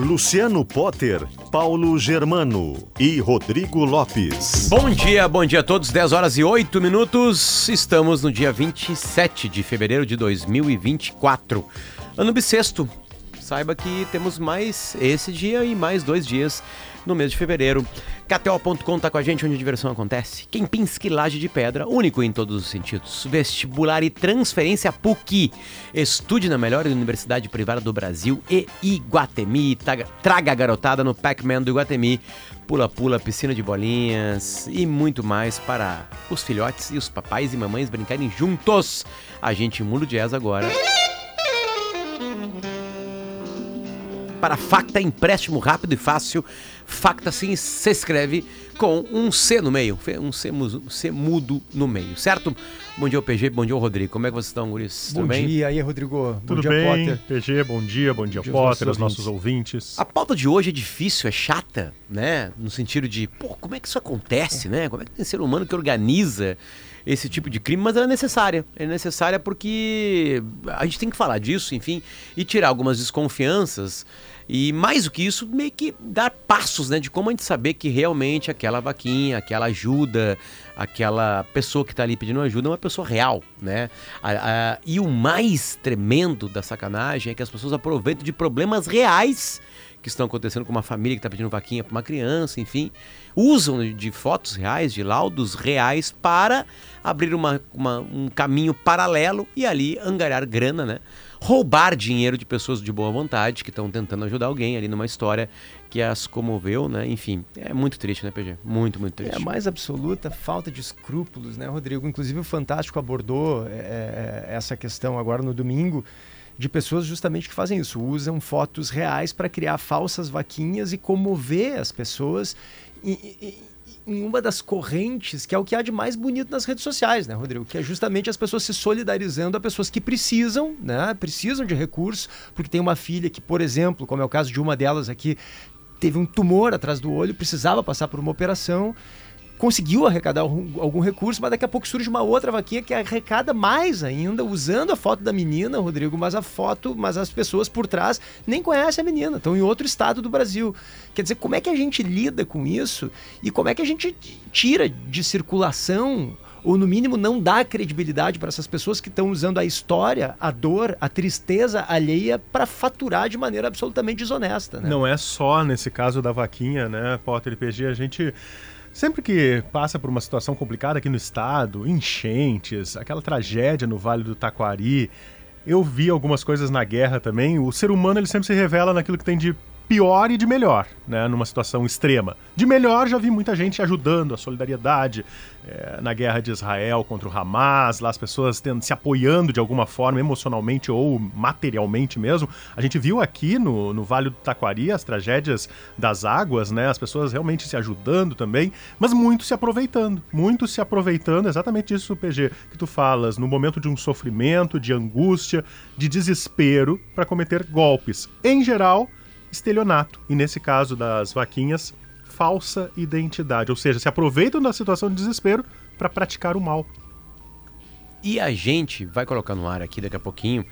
Luciano Potter, Paulo Germano e Rodrigo Lopes. Bom dia, bom dia a todos. 10 horas e 8 minutos. Estamos no dia 27 de fevereiro de 2024. Ano bissexto. Saiba que temos mais esse dia e mais dois dias no mês de fevereiro. KTO.com tá com a gente onde a diversão acontece. Kempinski Laje de Pedra, único em todos os sentidos. Vestibular e transferência PUC. Estude na melhor universidade privada do Brasil e Iguatemi. Traga a garotada no Pac-Man do Iguatemi. Pula-pula, piscina de bolinhas e muito mais para os filhotes e os papais e mamães brincarem juntos. A gente muda o jazz agora. Para Facta, empréstimo rápido e fácil Facta sim se escreve com um C no meio, um C, um C mudo no meio, certo? Bom dia, PG, bom dia, Rodrigo. Como é que vocês estão, Guris? Bom dia, aí, Rodrigo? Tudo bom dia, bem? Potter. PG, bom dia, bom dia, bom dia Potter, aos nossos, nossos ouvintes. A pauta de hoje é difícil, é chata, né? No sentido de, pô, como é que isso acontece, né? Como é que tem ser humano que organiza esse tipo de crime, mas ela é necessária. É necessária porque a gente tem que falar disso, enfim, e tirar algumas desconfianças e mais do que isso, meio que dar passos, né, de como a gente saber que realmente aquela vaquinha, aquela ajuda, aquela pessoa que está ali pedindo ajuda é uma pessoa real, né? A, a, e o mais tremendo da sacanagem é que as pessoas aproveitam de problemas reais que estão acontecendo com uma família que está pedindo vaquinha para uma criança, enfim, usam de fotos reais, de laudos reais para abrir uma, uma, um caminho paralelo e ali angariar grana, né? Roubar dinheiro de pessoas de boa vontade que estão tentando ajudar alguém ali numa história que as comoveu, né? Enfim, é muito triste, né, PG? Muito, muito triste. É a mais absoluta falta de escrúpulos, né, Rodrigo? Inclusive o Fantástico abordou é, é, é essa questão agora no domingo de pessoas justamente que fazem isso, usam fotos reais para criar falsas vaquinhas e comover as pessoas. E, e, em uma das correntes que é o que há de mais bonito nas redes sociais, né, Rodrigo? Que é justamente as pessoas se solidarizando a pessoas que precisam, né? Precisam de recursos, porque tem uma filha que, por exemplo, como é o caso de uma delas aqui, teve um tumor atrás do olho, precisava passar por uma operação conseguiu arrecadar algum, recurso, mas daqui a pouco surge uma outra vaquinha que arrecada mais ainda, usando a foto da menina, Rodrigo, mas a foto, mas as pessoas por trás nem conhecem a menina, estão em outro estado do Brasil. Quer dizer, como é que a gente lida com isso e como é que a gente tira de circulação ou no mínimo não dá credibilidade para essas pessoas que estão usando a história, a dor, a tristeza alheia para faturar de maneira absolutamente desonesta. Né? Não é só nesse caso da vaquinha, né, Potter PG, a gente Sempre que passa por uma situação complicada aqui no estado, enchentes, aquela tragédia no Vale do Taquari, eu vi algumas coisas na guerra também. O ser humano ele sempre se revela naquilo que tem de pior e de melhor, né, numa situação extrema. De melhor, já vi muita gente ajudando, a solidariedade é, na guerra de Israel contra o Hamas, lá as pessoas tendo, se apoiando de alguma forma, emocionalmente ou materialmente mesmo. A gente viu aqui no, no Vale do Taquari as tragédias das águas, né, as pessoas realmente se ajudando também, mas muito se aproveitando, muito se aproveitando, exatamente isso, PG, que tu falas, no momento de um sofrimento, de angústia, de desespero, para cometer golpes. Em geral, estelionato. E nesse caso das vaquinhas, falsa identidade. Ou seja, se aproveitam da situação de desespero para praticar o mal. E a gente vai colocar no ar aqui daqui a pouquinho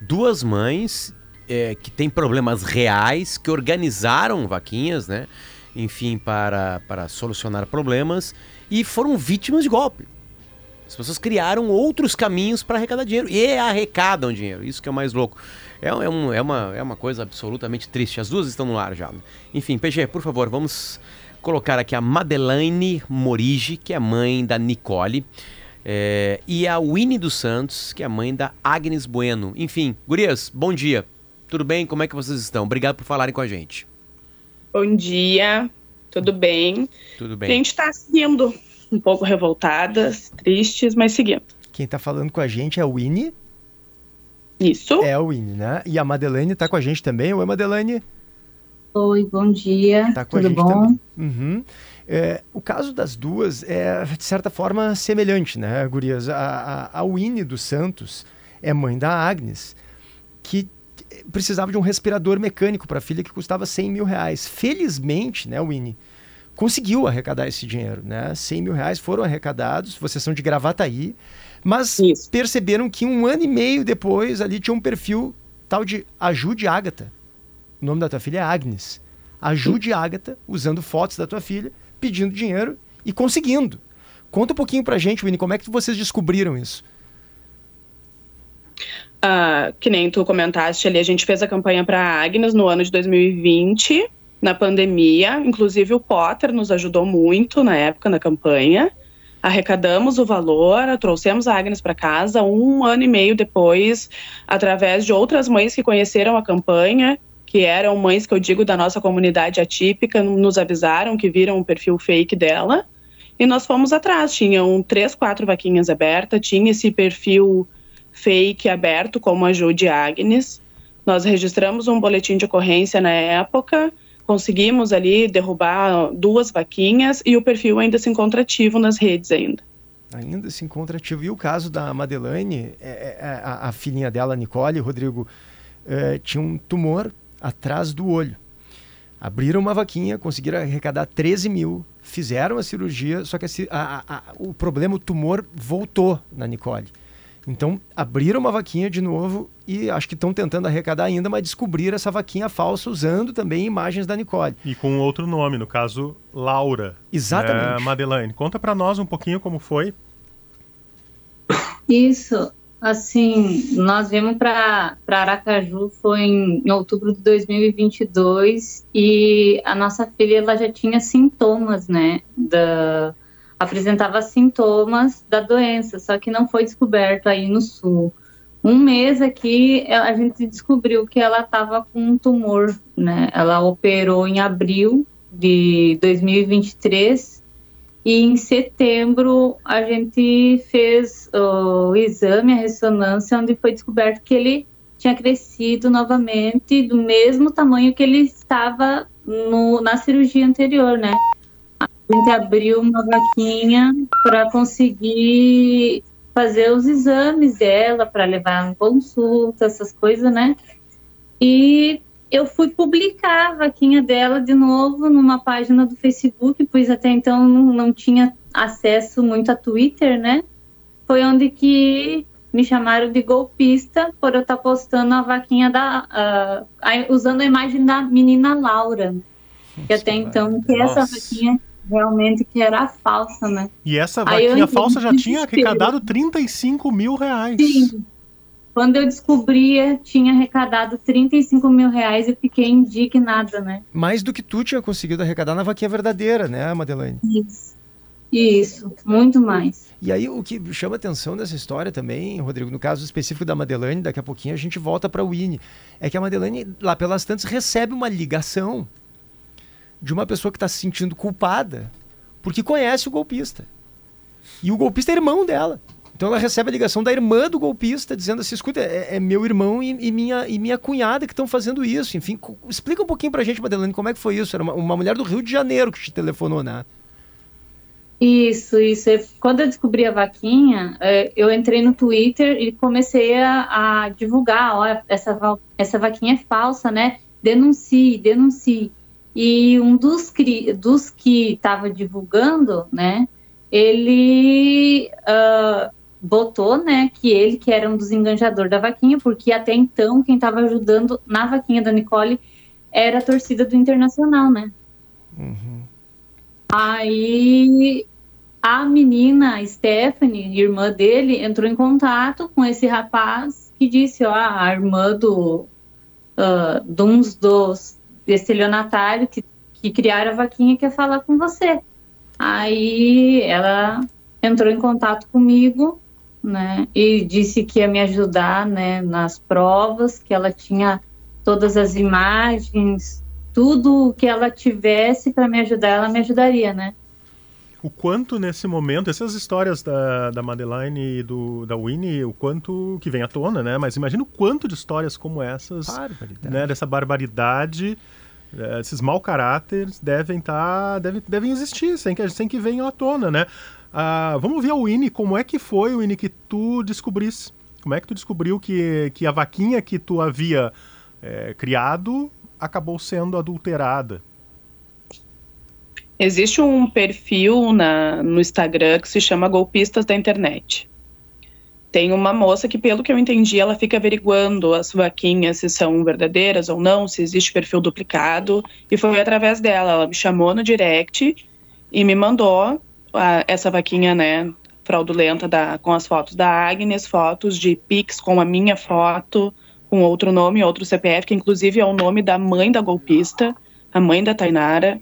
duas mães é, que têm problemas reais, que organizaram vaquinhas, né? Enfim, para, para solucionar problemas e foram vítimas de golpe. As pessoas criaram outros caminhos para arrecadar dinheiro e arrecadam dinheiro. Isso que é o mais louco. É, é, um, é, uma, é uma coisa absolutamente triste. As duas estão no ar já. Enfim, PG, por favor, vamos colocar aqui a Madeleine Morigi, que é mãe da Nicole. É, e a Winnie dos Santos, que é mãe da Agnes Bueno. Enfim, gurias, bom dia. Tudo bem? Como é que vocês estão? Obrigado por falarem com a gente. Bom dia, tudo bem? Tudo bem. A gente está seguindo um pouco revoltadas, tristes, mas seguindo. Quem está falando com a gente é a Winnie. Isso. É a Winnie, né? E a Madeleine está com a gente também. Oi, Madeleine. Oi, bom dia. Tá com Tudo a gente bom? Uhum. É, o caso das duas é, de certa forma, semelhante, né, Gurias? A, a, a Winnie dos Santos é mãe da Agnes, que precisava de um respirador mecânico para a filha que custava 100 mil reais. Felizmente, né, Winnie, conseguiu arrecadar esse dinheiro, né? 100 mil reais foram arrecadados, vocês são de Gravataí, mas Isso. perceberam que um ano e meio depois ali tinha um perfil tal de Ajude Ágata. O nome da tua filha é Agnes. Ajude Ágata, usando fotos da tua filha, pedindo dinheiro e conseguindo. Conta um pouquinho pra gente, Winnie, como é que vocês descobriram isso? Ah, que nem tu comentaste ali, a gente fez a campanha para Agnes no ano de 2020, na pandemia. Inclusive o Potter nos ajudou muito na época na campanha. Arrecadamos o valor, trouxemos a Agnes para casa um ano e meio depois, através de outras mães que conheceram a campanha, que eram mães que eu digo da nossa comunidade atípica, nos avisaram que viram o perfil fake dela. E nós fomos atrás, tinham três, quatro vaquinhas abertas, tinha esse perfil fake aberto como ajude Agnes. Nós registramos um boletim de ocorrência na época, conseguimos ali derrubar duas vaquinhas e o perfil ainda se encontra ativo nas redes ainda. Ainda se encontra ativo. E o caso da Madeleine, é, é, a, a, filhinha dela, Nicole, Rodrigo, é, tinha um tumor atrás do olho. Abriram uma vaquinha, conseguiram arrecadar 13 mil, fizeram a cirurgia, só que a, a, o problema, o tumor voltou na Nicole. Então, abriram uma vaquinha de novo e acho que estão tentando arrecadar ainda, mas descobriram essa vaquinha falsa usando também imagens da Nicole. E com outro nome, no caso, Laura. Exatamente. É, Madeleine, conta para nós um pouquinho como foi. Isso, assim, nós viemos para Aracaju foi em, em, outubro de 2022 e a nossa filha ela já tinha sintomas, né, da apresentava sintomas da doença, só que não foi descoberto aí no sul. Um mês aqui, a gente descobriu que ela estava com um tumor, né? Ela operou em abril de 2023 e em setembro a gente fez o exame, a ressonância, onde foi descoberto que ele tinha crescido novamente do mesmo tamanho que ele estava no, na cirurgia anterior, né? A gente abriu uma vaquinha para conseguir fazer os exames dela, para levar em consulta, essas coisas, né? E eu fui publicar a vaquinha dela de novo numa página do Facebook, pois até então não, tinha acesso muito a Twitter, né? Foi onde que me chamaram de golpista por eu estar tá postando a vaquinha da. Uh, usando a imagem da menina Laura. Que até então, que essa vaquinha realmente que era falsa, né? E essa vaquinha falsa já tinha arrecadado 35 mil reais. Sim. Quando eu descobria, tinha arrecadado 35 mil reais e fiquei indignada, né? Mais do que tu tinha conseguido arrecadar na vaquinha verdadeira, né, Madeleine? Isso. Isso, muito mais. E aí, o que chama atenção dessa história também, Rodrigo, no caso específico da Madeleine, daqui a pouquinho a gente volta para o Winnie, é que a Madeleine, lá pelas tantas, recebe uma ligação de uma pessoa que está se sentindo culpada porque conhece o golpista. E o golpista é irmão dela. Então ela recebe a ligação da irmã do golpista dizendo assim: escuta, é, é meu irmão e, e, minha, e minha cunhada que estão fazendo isso. Enfim, explica um pouquinho pra gente, Madeleine, como é que foi isso? Era uma, uma mulher do Rio de Janeiro que te telefonou, né? Isso, isso. Quando eu descobri a vaquinha, é, eu entrei no Twitter e comecei a, a divulgar: ó, essa, essa vaquinha é falsa, né? Denuncie, denuncie. E um dos, dos que estava divulgando, né, ele uh, botou, né, que ele que era um dos enganjadores da vaquinha, porque até então quem estava ajudando na vaquinha da Nicole era a torcida do Internacional, né? Uhum. Aí a menina Stephanie, irmã dele, entrou em contato com esse rapaz que disse, ó, a irmã do uh, de uns dos estelionatário que, que criaram a vaquinha quer falar com você. Aí ela entrou em contato comigo, né, e disse que ia me ajudar, né, nas provas, que ela tinha todas as imagens, tudo que ela tivesse para me ajudar, ela me ajudaria, né? O quanto nesse momento, essas histórias da, da Madeline e do, da Winnie, o quanto que vem à tona, né? Mas imagina o quanto de histórias como essas, né? Dessa barbaridade É, esses mau caráteres devem estar. Tá, devem, devem existir, sem que, sem que venham à tona, né? Ah, vamos ver o Winnie, como é que foi, Winnie, que tu descobrisse? Como é que tu descobriu que, que a vaquinha que tu havia é, criado acabou sendo adulterada? Existe um perfil na, no Instagram que se chama Golpistas da Internet. Tem uma moça que, pelo que eu entendi, ela fica averiguando as vaquinhas se são verdadeiras ou não, se existe perfil duplicado. E foi através dela. Ela me chamou no direct e me mandou a, essa vaquinha, né, fraudulenta da, com as fotos da Agnes, fotos de Pix com a minha foto, com outro nome, outro CPF, que inclusive é o nome da mãe da golpista, a mãe da Tainara.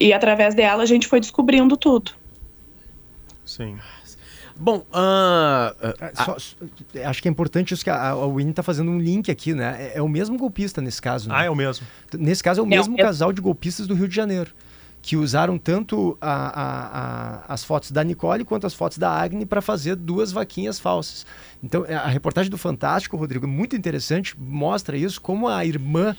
E através dela a gente foi descobrindo tudo. Sim. Bom, uh, uh, Só, acho que é importante isso que a, a Winnie está fazendo um link aqui, né? É, é, o mesmo golpista nesse caso. Né? Ah, é o mesmo. Nesse caso é o mesmo é, casal de golpistas do Rio de Janeiro que usaram tanto a, a, a, as fotos da Nicole quanto as fotos da Agni para fazer duas vaquinhas falsas. Então, a reportagem do Fantástico, Rodrigo, é muito interessante, mostra isso, como a irmã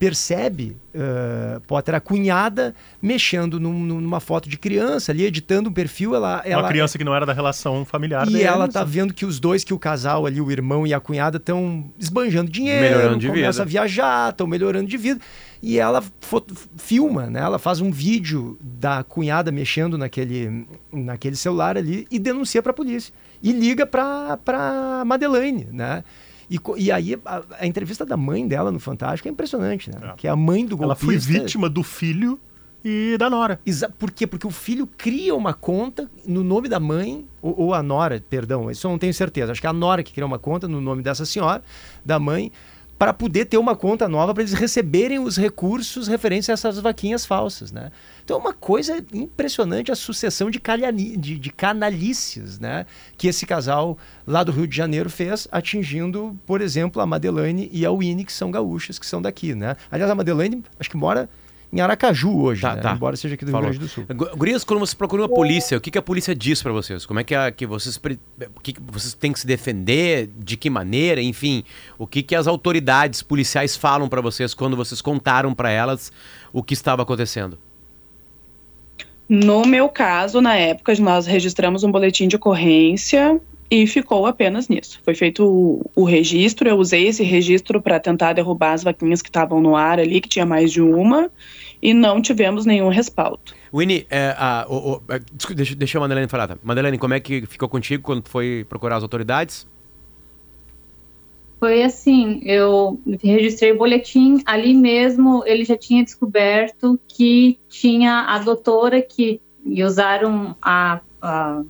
percebe uh, Potter, a cunhada, mexendo num, numa foto de criança ali, editando um perfil. Ela, ela, Uma criança que não era da relação familiar E deles. ela tá vendo que os dois, que o casal ali, o irmão e a cunhada, estão esbanjando dinheiro, melhorando de começa vida. a viajar, estão melhorando de vida. E ela filma, né? Ela faz um vídeo da cunhada mexendo naquele, naquele celular ali e denuncia para a polícia. E liga para Madeleine, né? E, e aí a, a, entrevista da mãe dela no Fantástico é impressionante, né? É. Que é a mãe do golpista. Ela foi vítima do filho e da nora. Exa por quê? Porque o filho cria uma conta no nome da mãe, ou, ou, a nora, perdão, isso eu não tenho certeza. Acho que é a nora que cria uma conta no nome dessa senhora, da mãe, para poder ter uma conta nova para eles receberem os recursos referentes a essas vaquinhas falsas, né? Então é uma coisa impressionante a sucessão de, calhani, de, de canalices, né? Que esse casal lá do Rio de Janeiro fez, atingindo, por exemplo, a Madeleine e a Winnie, que são gaúchas, que são daqui, né? Aliás, a Madeleine, acho que mora em Aracaju hoje, tá, né? tá. embora seja aqui do Falou. Rio Grande do Sul. Gurias, quando você procura uma polícia, o que, que a polícia diz para vocês? Como é que, a, que vocês o que, que vocês têm que se defender? De que maneira? Enfim, o que, que as autoridades policiais falam para vocês quando vocês contaram para elas o que estava acontecendo? No meu caso, na época, nós registramos um boletim de ocorrência e ficou apenas nisso. Foi feito o, o registro, eu usei esse registro para tentar derrubar as vaquinhas que estavam no ar ali, que tinha mais de uma, e não tivemos nenhum respaldo. Winnie, é, a, o, o, é, deixa, deixa a Madeleine falar. Tá? Madeleine, como é que ficou contigo quando foi procurar as autoridades? Foi assim, eu registrei o boletim, ali mesmo ele já tinha descoberto que tinha a doutora que usaram a, a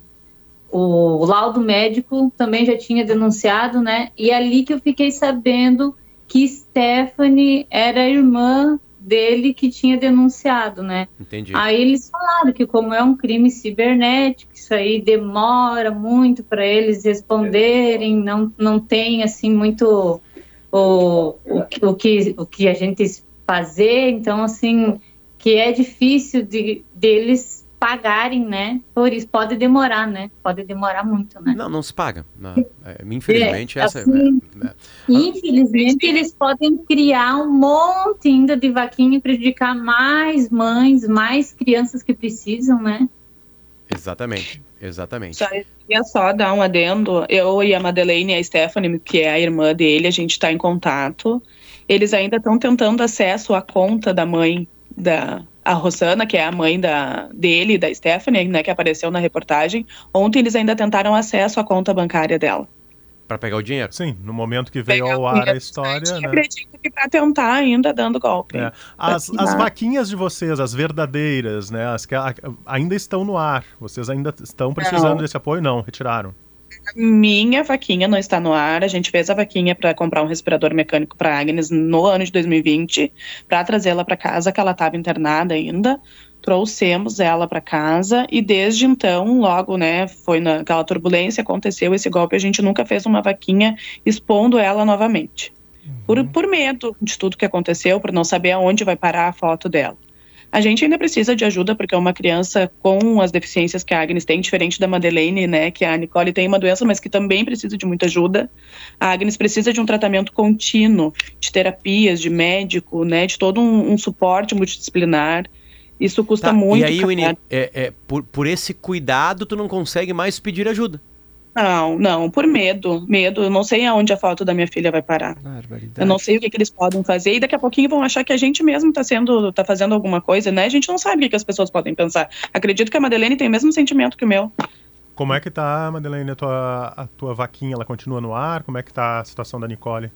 o laudo médico também já tinha denunciado, né? E é ali que eu fiquei sabendo que Stephanie era irmã dele que tinha denunciado, né? Entendi. Aí eles falaram que como é um crime cibernético, isso aí demora muito para eles responderem, não, não tem assim muito o, o, o, que, o que a gente fazer, então assim que é difícil de deles pagarem, né? Por isso pode demorar, né? Pode demorar muito, né? Não, não se paga. Não. É, infelizmente, é, essa assim, é, é, Infelizmente, eles podem criar um monte ainda de vaquinha e prejudicar mais mães, mais crianças que precisam, né? Exatamente, exatamente. Só, queria só dar um adendo. Eu e a Madeleine e a Stephanie, que é a irmã dele, a gente está em contato. Eles ainda estão tentando acesso à conta da mãe da, a Rosana, que é a mãe da, dele, da Stephanie, né, que apareceu na reportagem, ontem eles ainda tentaram acesso à conta bancária dela. Para pegar o dinheiro? Sim, no momento que veio ao ar a história. Né? acredito que para tentar ainda dando golpe. É. As, as vaquinhas de vocês, as verdadeiras, né, as que ainda estão no ar. Vocês ainda estão precisando não. desse apoio? Não, retiraram. Minha vaquinha não está no ar. A gente fez a vaquinha para comprar um respirador mecânico para Agnes no ano de 2020, para trazê-la para casa, que ela estava internada ainda. Trouxemos ela para casa e desde então, logo, né, foi naquela turbulência, aconteceu esse golpe, a gente nunca fez uma vaquinha expondo ela novamente. Uhum. Por, por medo de tudo que aconteceu, por não saber aonde vai parar a foto dela. A gente ainda precisa de ajuda, porque é uma criança com as deficiências que a Agnes tem, diferente da Madeleine, né? Que a Nicole tem uma doença, mas que também precisa de muita ajuda. A Agnes precisa de um tratamento contínuo, de terapias, de médico, né? De todo um, um suporte multidisciplinar. Isso custa Tá, muito. E aí. Winnie, é, é, por, por esse cuidado, tu não consegue mais pedir ajuda. Não, não, por medo. Medo. Eu não sei aonde a foto da minha filha vai parar. Barbaridade. Eu não sei o que, que eles podem fazer e daqui a pouquinho vão achar que a gente mesmo está sendo, tá fazendo alguma coisa, né? A gente não sabe o que, que as pessoas podem pensar. Acredito que a Madeleine tem o mesmo sentimento que o meu. Como é que tá, Madeleine, a tua, a tua vaquinha? Ela continua no ar? Como é que tá a situação da Nicole?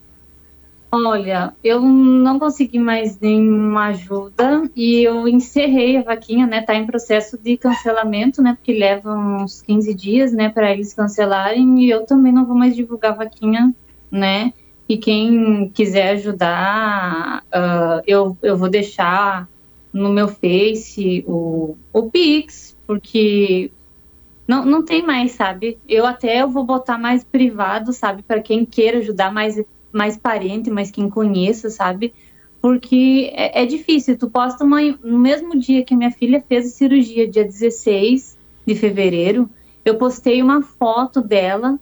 Olha, eu não consegui mais nenhuma ajuda e eu encerrei a vaquinha, né? Tá em processo de cancelamento, né? Porque leva uns 15 dias, né, para eles cancelarem e eu também não vou mais divulgar a vaquinha, né? E quem quiser ajudar, ah, eu, eu vou deixar no meu Face o, o Pix, porque não, não tem mais, sabe? Eu até eu vou botar mais privado, sabe? Para quem queira ajudar mais mais parente, mais quem conheça, sabe? Porque é, é difícil. Tu posta uma, no mesmo dia que minha filha fez a cirurgia, dia 16 de fevereiro, eu postei uma foto dela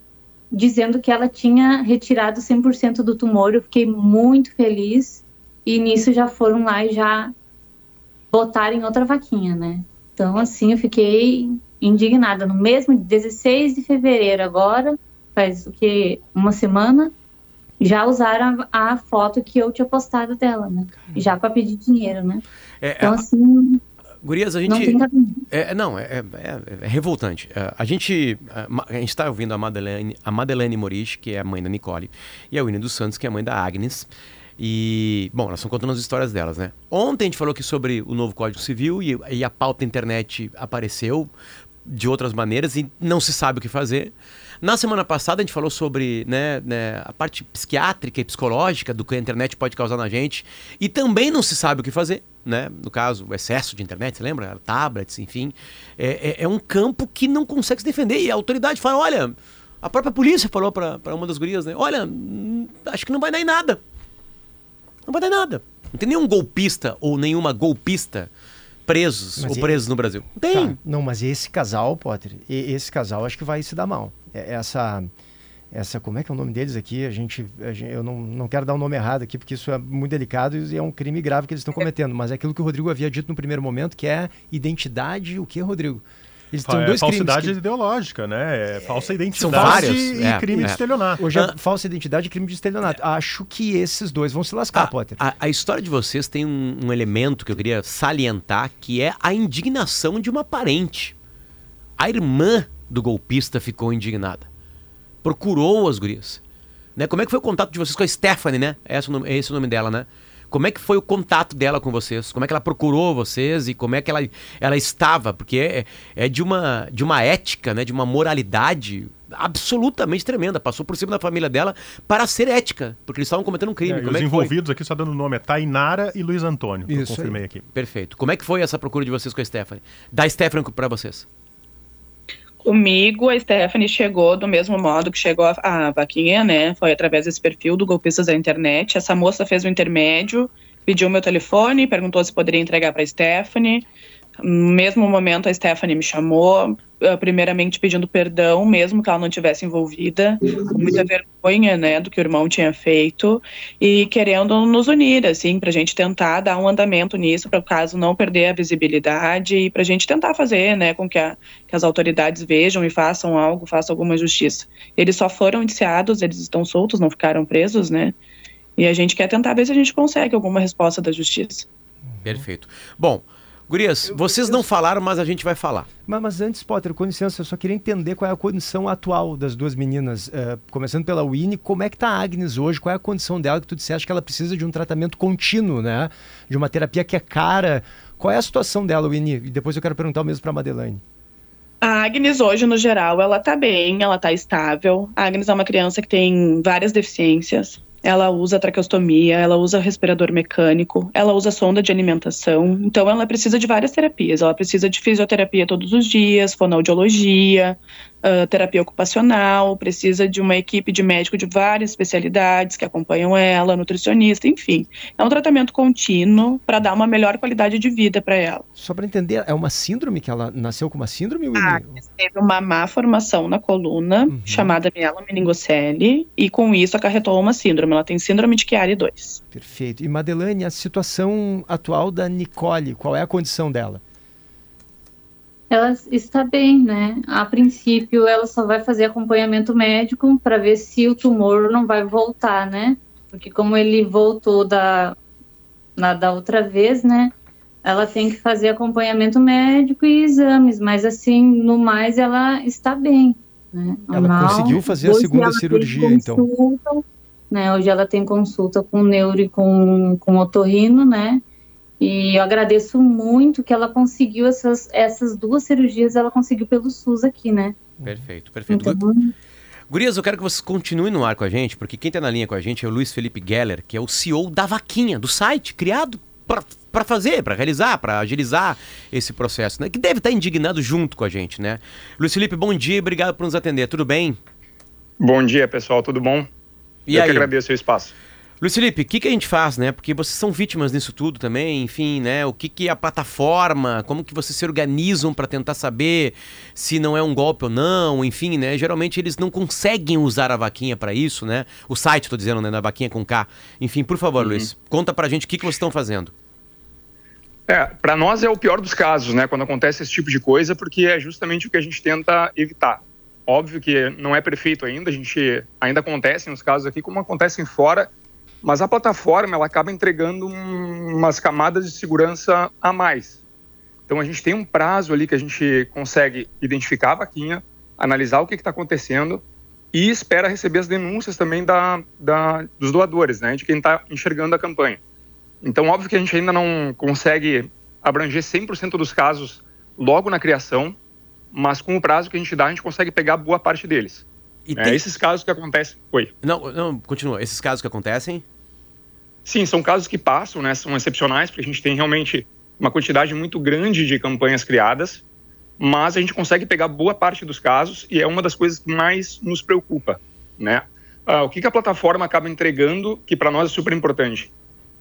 dizendo que ela tinha retirado 100% do tumor. Eu fiquei muito feliz e nisso já foram lá e já botaram outra vaquinha, né? Então, assim, eu fiquei indignada. No mesmo 16 de fevereiro, agora, faz o que? Uma semana, já usaram a, a foto que eu tinha postado dela, né? Já para pedir dinheiro, né? É, Então, a- assim, Gurias, a não gente. tem cabimento. É, não, é, é- é revoltante. É, a gente a, está ouvindo a Madeleine, a Madeleine Moris, que é a mãe da Nicole, e a Winnie dos Santos, que é a mãe da Agnes. E, bom, elas estão contando as histórias delas, né? Ontem a gente falou aqui sobre o novo Código Civil e, e a pauta internet apareceu de outras maneiras e não se sabe o que fazer. Na semana passada a gente falou sobre né, né, a parte psiquiátrica e psicológica do que a internet pode causar na gente e também não se sabe o que fazer, né? No caso, o excesso de internet, você lembra? Tablets, enfim. É, é- é um campo que não consegue se defender e a autoridade fala, olha, a própria polícia falou para uma das gurias, né? Olha, hum, acho que não vai dar em nada. Não vai dar em nada. Não tem nenhum golpista ou nenhuma golpista presos Mas ou presos no Brasil. Tem. Tá, Não, mas esse casal, Potter, esse casal acho que vai se dar mal. É- Essa, essa como é que é o nome deles aqui? A gente, a gente- eu não, não quero dar o nome errado aqui, porque isso é muito delicado e é um crime grave que eles estão cometendo. Mas é aquilo que o Rodrigo havia dito no primeiro momento, que é identidade, o que, Rodrigo? Eles têm é dois falsidade crimes. ideológica, né? É falsa identidade são vários, e é, crime é. de estelionato. Que, hoje Ah. é falsa identidade e crime de estelionato. Acho que esses dois vão se lascar, A, Potter. a- a história de vocês tem um, um elemento que eu queria salientar, que é a indignação de uma parente. A irmã do golpista ficou indignada. Procurou as gurias. Né? Como é que foi o contato de vocês com a Stephanie, né? É esse o nome, é esse o nome dela, né? Como é que foi o contato dela com vocês? Como é que ela procurou vocês e como é que ela, ela estava? Porque é, é de, uma, de uma ética, né? de uma moralidade absolutamente tremenda. Passou por cima da família dela para ser ética, porque eles estavam cometendo um crime. É, e Como os é que foi? envolvidos aqui, só dando nome, é Tainara e Luiz Antônio, que eu Isso aí. confirmei aqui. Perfeito. Como é que foi essa procura de vocês com a Stephanie? Da Stephanie para vocês. Comigo, a Stephanie chegou do mesmo modo que chegou a, a vaquinha, né? Foi através desse perfil do Golpistas da Internet. Essa moça fez o intermédio, pediu meu telefone, perguntou se poderia entregar para Stephanie. No mesmo momento, a Stephanie me chamou, eh, primeiramente pedindo perdão, mesmo que ela não tivesse envolvida, com muita vergonha, né, do que o irmão tinha feito, e querendo nos unir, assim, para a gente tentar dar um andamento nisso, para o caso não perder a visibilidade e para a gente tentar fazer, né, com que, a- que as autoridades vejam e façam algo, façam alguma justiça. Eles só foram indiciados, eles estão soltos, não ficaram presos, né? E a gente quer tentar ver se a gente consegue alguma resposta da justiça. Perfeito. Bom, Gurias, vocês não falaram, mas a gente vai falar. Mas, mas antes, Potter, com licença, eu só queria entender qual é a condição atual das duas meninas. Eh, começando pela Winnie, como é que tá a Agnes hoje? Qual é a condição dela que tu disseste que ela precisa de um tratamento contínuo, né? De uma terapia que é cara. Qual é a situação dela, Winnie? E depois eu quero perguntar o mesmo para Madeleine. A Agnes hoje, no geral, ela tá bem, ela tá estável. A Agnes é uma criança que tem várias deficiências. Ela usa traqueostomia, ela usa respirador mecânico, ela usa sonda de alimentação. Então, ela precisa de várias terapias. Ela precisa de fisioterapia todos os dias, fonoaudiologia, uh, terapia ocupacional, precisa de uma equipe de médico de várias especialidades que acompanham ela, nutricionista, enfim. É um tratamento contínuo para dar uma melhor qualidade de vida para ela. Só para entender, é uma síndrome que ela nasceu com uma síndrome? Ah, teve uma má formação na coluna, uhum. chamada mielomeningocele, e com isso acarretou uma síndrome. Ela tem síndrome de Chiari 2. Perfeito. E Madeleine, a situação atual da Nicole, qual é a condição dela? Ela está bem, né? A princípio, ela só vai fazer acompanhamento médico para ver se o tumor não vai voltar, né? Porque como ele voltou da, na, da outra vez, né? Ela tem que fazer acompanhamento médico e exames, mas assim, no mais, ela está bem. Né? Ela conseguiu fazer a segunda cirurgia, então. consulta, então. Né? Hoje ela tem consulta com neuro e com, com otorrino, né? E eu agradeço muito que ela conseguiu essas, essas duas cirurgias, ela conseguiu pelo SUS aqui, né? Perfeito, perfeito. Então, Gurias, eu quero que vocês continuem no ar com a gente, porque quem está na linha com a gente é o Luiz Felipe Geller, que é o CEO da Vaquinha, do site, criado para fazer, para realizar, para agilizar esse processo, né? Que deve estar tá indignado junto com a gente, né? Luiz Felipe, bom dia, obrigado por nos atender. Tudo bem? Bom dia, pessoal, tudo bom? E eu aí? que agradeço o espaço. Luiz Felipe, o que, que a gente faz, né? Porque vocês são vítimas nisso tudo também, enfim, né? O que, que a plataforma, como que vocês se organizam para tentar saber se não é um golpe ou não, enfim, né? Geralmente eles não conseguem usar a vaquinha para isso, né? O site, tô dizendo, né? Da vaquinha com K. Enfim, por favor, uhum. Luiz, conta pra gente o que, que vocês estão fazendo. É, para nós é o pior dos casos, né? Quando acontece esse tipo de coisa, porque é justamente o que a gente tenta evitar. Óbvio que não é perfeito ainda, a gente ainda acontece nos casos aqui, como acontecem fora mas a plataforma ela acaba entregando um, umas camadas de segurança a mais. Então a gente tem um prazo ali que a gente consegue identificar a vaquinha, analisar o que está acontecendo e espera receber as denúncias também da, da dos doadores, né, de quem está enxergando a campanha. Então, óbvio que a gente ainda não consegue abranger 100% dos casos logo na criação, mas com o prazo que a gente dá, a gente consegue pegar boa parte deles. E é, tem... Esses casos que acontecem. Oi. Não, não, continua. Esses casos que acontecem. Sim, são casos que passam, né? São excepcionais, porque a gente tem realmente uma quantidade muito grande de campanhas criadas, mas a gente consegue pegar boa parte dos casos e é uma das coisas que mais nos preocupa, né? Ah, o que, que a plataforma acaba entregando, que para nós é super importante,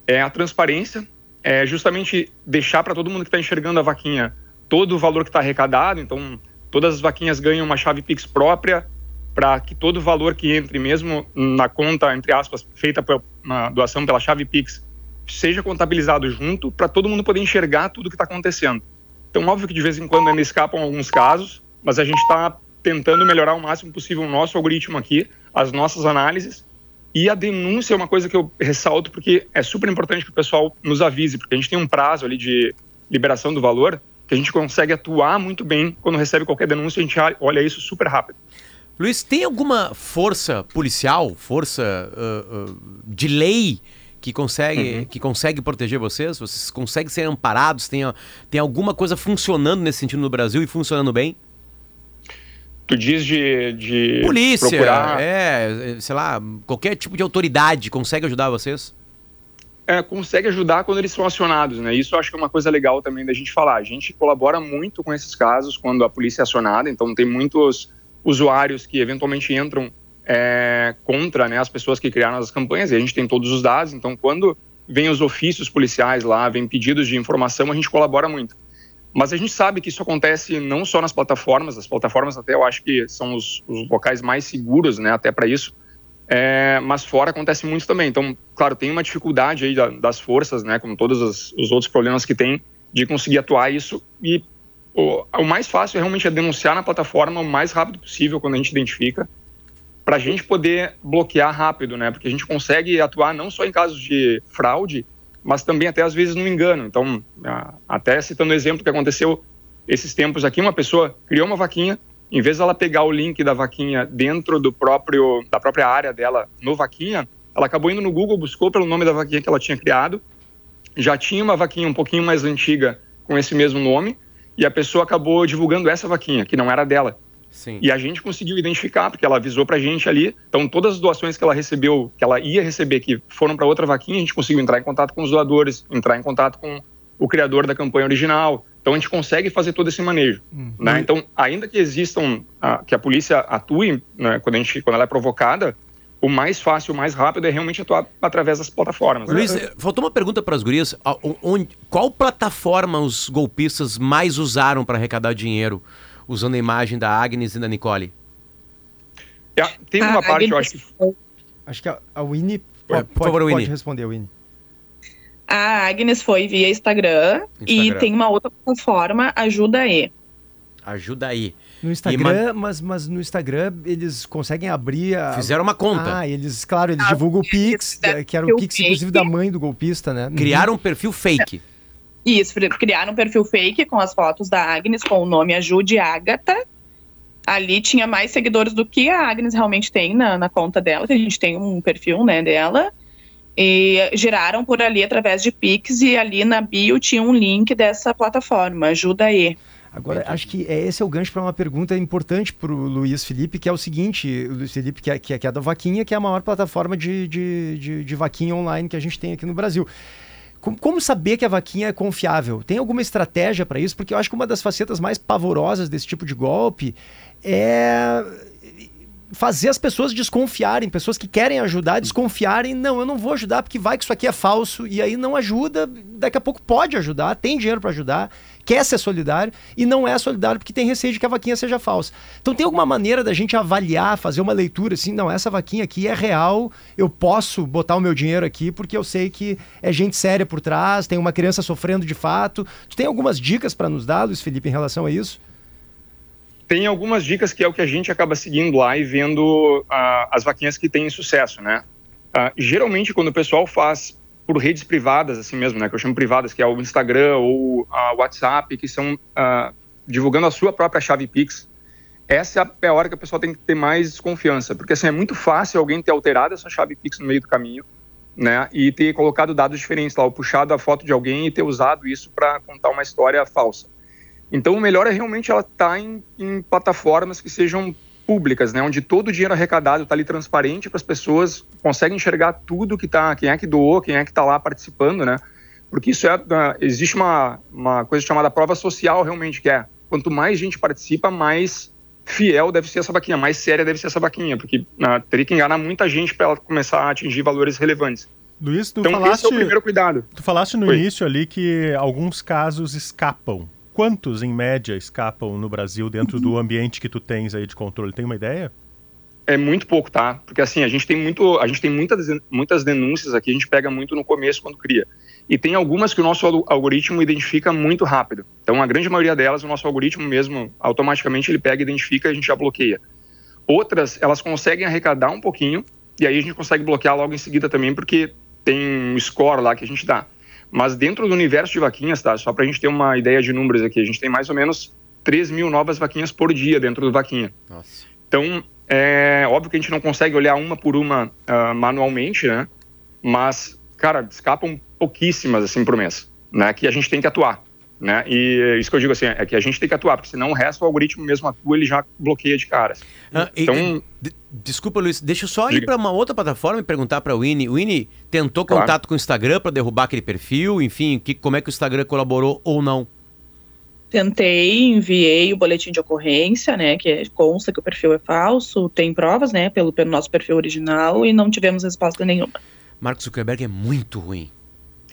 é a transparência, é justamente deixar para todo mundo que está enxergando a vaquinha todo o valor que está arrecadado, então todas as vaquinhas ganham uma chave Pix própria, para que todo o valor que entre, mesmo na conta, entre aspas, feita por uma doação pela chave Pix, seja contabilizado junto, para todo mundo poder enxergar tudo que está acontecendo. Então, óbvio que de vez em quando ainda escapam alguns casos, mas a gente está tentando melhorar o máximo possível o nosso algoritmo aqui, as nossas análises. E a denúncia é uma coisa que eu ressalto porque é super importante que o pessoal nos avise, porque a gente tem um prazo ali de liberação do valor que a gente consegue atuar muito bem quando recebe qualquer denúncia, a gente olha isso super rápido. Luiz, tem alguma força policial, força uh, uh, de lei que consegue, uhum. que consegue proteger vocês? Vocês conseguem ser amparados? Tem, tem alguma coisa funcionando nesse sentido no Brasil e funcionando bem? Tu diz de, de polícia, procurar... é, sei lá, qualquer tipo de autoridade consegue ajudar vocês? É, consegue ajudar quando eles são acionados, né? Isso eu acho que é uma coisa legal também da gente falar. A gente colabora muito com esses casos quando a polícia é acionada, então tem muitos usuários que eventualmente entram é, contra né, as pessoas que criaram as campanhas, e a gente tem todos os dados, então quando vem os ofícios policiais lá, vem pedidos de informação, a gente colabora muito. Mas a gente sabe que isso acontece não só nas plataformas, as plataformas até eu acho que são os, os locais mais seguros, né, até para isso, é, mas fora acontece muito também. Então, claro, tem uma dificuldade aí das forças, né, como todos os, os outros problemas que tem, de conseguir atuar isso e o, o mais fácil realmente é denunciar na plataforma o mais rápido possível quando a gente identifica, para a gente poder bloquear rápido, né? Porque a gente consegue atuar não só em casos de fraude, mas também até às vezes no engano. Então, até citando o exemplo que aconteceu esses tempos aqui, uma pessoa criou uma vaquinha, em vez dela pegar o link da vaquinha dentro do próprio da própria área dela no vaquinha, ela acabou indo no Google, buscou pelo nome da vaquinha que ela tinha criado, já tinha uma vaquinha um pouquinho mais antiga com esse mesmo nome, e a pessoa acabou divulgando essa vaquinha, que não era dela. Sim. E a gente conseguiu identificar, porque ela avisou pra gente ali. Então, todas as doações que ela recebeu, que ela ia receber, que foram para outra vaquinha, a gente conseguiu entrar em contato com os doadores, entrar em contato com o criador da campanha original, Então a gente consegue fazer todo esse manejo. Né? Então, ainda que existam, a, que a polícia atue né, quando, a gente, quando ela é provocada, o mais fácil, o mais rápido é realmente atuar através das plataformas. né? Luiz, eh, faltou uma pergunta para as gurias. Onde- qual plataforma os golpistas mais usaram para arrecadar dinheiro usando a imagem da Agnes e da Nicole? É, Tem uma A parte, eu acho que foi- Acho que a, a Winnie Por pode, pode, favor, pode Winnie. responder, Winnie. A Agnes foi via Instagram, e Instagram. tem uma outra plataforma, Ajuda E. Ajuda aí. No Instagram, mas, mas no Instagram eles conseguem abrir a... Fizeram uma conta. Ah, eles, claro, eles Ah, divulgam o Pix, fizeram que era o Pix, inclusive, da fake. mãe do golpista, né? Criaram um perfil fake. Isso, cri- criaram um perfil fake com as fotos da Agnes com o nome Ajude Agatha. Ali tinha mais seguidores do que a Agnes realmente tem na, na conta dela, que a gente tem um perfil né, dela. E giraram por ali através de Pix e ali na bio tinha um link dessa plataforma, Ajuda E. Agora, acho que é, esse é o gancho para uma pergunta importante para o Luiz Felipe, que é o seguinte, o Luiz Felipe, que é, que é, que é da Vaquinha, que é a maior plataforma de, de, de, de vaquinha online que a gente tem aqui no Brasil. Como saber que a vaquinha é confiável? Tem alguma estratégia para isso? Porque eu acho que uma das facetas mais pavorosas desse tipo de golpe é fazer as pessoas desconfiarem, pessoas que querem ajudar, desconfiarem, não, eu não vou ajudar porque vai que isso aqui é falso, e aí não ajuda, daqui a pouco pode ajudar, tem dinheiro para ajudar, quer ser solidário e não é solidário porque tem receio de que a vaquinha seja falsa. Então tem alguma maneira da gente avaliar, fazer uma leitura assim, não, essa vaquinha aqui é real, eu posso botar o meu dinheiro aqui porque eu sei que é gente séria por trás, tem uma criança sofrendo de fato. Tu tem algumas dicas para nos dar, Luiz Felipe, em relação a isso? Tem algumas dicas que é o que a gente acaba seguindo lá e vendo ah, as vaquinhas que têm sucesso, né? Ah, geralmente, quando o pessoal faz por redes privadas, assim mesmo, né? Que eu chamo privadas, que é o Instagram ou o WhatsApp, que são ah, divulgando a sua própria chave Pix, essa é a hora que a pessoa tem que ter mais desconfiança, porque assim, é muito fácil alguém ter alterado essa chave Pix no meio do caminho, né? E ter colocado dados diferentes lá, ou puxado a foto de alguém e ter usado isso para contar uma história falsa. Então, o melhor é realmente ela estar em, em, plataformas que sejam públicas, né, onde todo o dinheiro arrecadado está ali transparente para as pessoas conseguem enxergar tudo que tá, quem é que doou, quem é que está lá participando, né? Porque isso é, existe uma, uma coisa chamada prova social realmente que é quanto mais gente participa, mais fiel deve ser essa vaquinha, mais séria deve ser essa vaquinha, porque uh, teria que enganar muita gente para ela começar a atingir valores relevantes. Luiz, tu então falaste, esse é o primeiro cuidado. Tu falaste no Oi. início ali que alguns casos escapam. Quantos, em média, escapam no Brasil dentro do ambiente que tu tens aí de controle? Tem uma ideia? É muito pouco, tá? Porque assim, a gente tem muito, a gente tem muitas, muitas denúncias aqui, a gente pega muito no começo quando cria. E tem algumas que o nosso algoritmo identifica muito rápido. Então, a grande maioria delas, o nosso algoritmo mesmo, automaticamente ele pega, identifica e a gente já bloqueia. Outras, elas conseguem arrecadar um pouquinho, e aí a gente consegue bloquear logo em seguida também, porque tem um score lá que a gente dá. Mas dentro do universo de vaquinhas, tá? Só para a gente ter uma ideia de números aqui, a gente tem mais ou menos 3 mil novas vaquinhas por dia dentro do Vaquinha. Nossa. Então, é óbvio que a gente não consegue olhar uma por uma uh, manualmente, né? Mas, cara, escapam pouquíssimas, assim, por mês, né? Que a gente tem que atuar, né? E isso que eu digo, assim, é que a gente tem que atuar, porque senão o resto, o algoritmo mesmo atua, ele já bloqueia de caras. Ah, e- então, de- desculpa, Luiz, deixa eu só ir Diga. para uma outra plataforma e perguntar para o Winnie. O Winnie tentou Claro. contato com o Instagram para derrubar aquele perfil, enfim, que, como é que o Instagram colaborou ou não? Tentei, enviei o boletim de ocorrência, né, que consta que o perfil é falso, tem provas, né, pelo, pelo nosso perfil original e não tivemos resposta nenhuma. Mark Zuckerberg é muito ruim.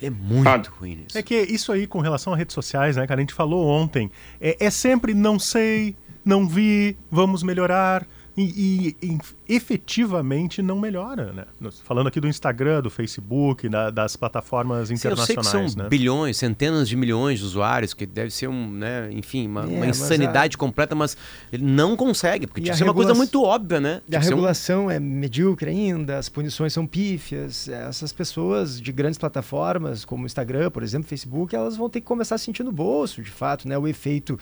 Ele é muito Ah, ruim nisso. É que isso aí com relação a redes sociais, né, cara? A gente falou ontem. É, é sempre não sei, não vi, vamos melhorar. E, e- e efetivamente não melhora, né? Falando aqui do Instagram, do Facebook, da- das plataformas Sim, eu sei que internacionais, são né? bilhões, centenas de milhões de usuários, que deve ser um, né, enfim, uma, É, uma insanidade completa, mas ele não consegue, porque tinha a que ser uma coisa muito óbvia, né? E a ser um- regulação é medíocre ainda, as punições são pífias. Essas pessoas de grandes plataformas, como o Instagram, por exemplo, Facebook, elas vão ter que começar a sentir no bolso, de fato, né? O efeito